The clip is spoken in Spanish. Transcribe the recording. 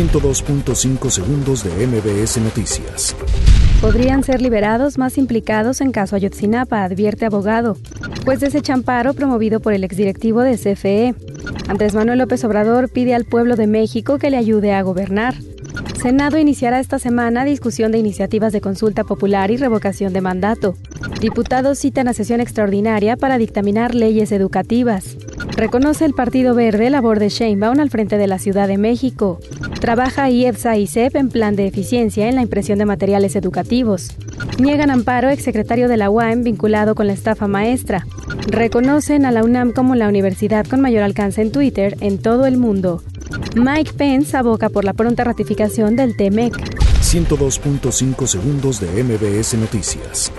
102.5 segundos de MBS Noticias. Podrían ser liberados más implicados en caso Ayotzinapa, advierte abogado, pues ese amparo promovido por el exdirectivo de CFE. Andrés Manuel López Obrador pide al pueblo de México que le ayude a gobernar. Senado iniciará esta semana discusión de iniciativas de consulta popular y revocación de mandato. Diputados citan a sesión extraordinaria para dictaminar leyes educativas. Reconoce el Partido Verde labor de Sheinbaum al frente de la Ciudad de México. Trabaja IEPSA y CEP en plan de eficiencia en la impresión de materiales educativos. Niegan amparo exsecretario de la UAM vinculado con la estafa maestra. Reconocen a la UNAM como la universidad con mayor alcance en Twitter en todo el mundo. Mike Pence aboca por la pronta ratificación del TEMEC. 102.5 segundos de MBS Noticias.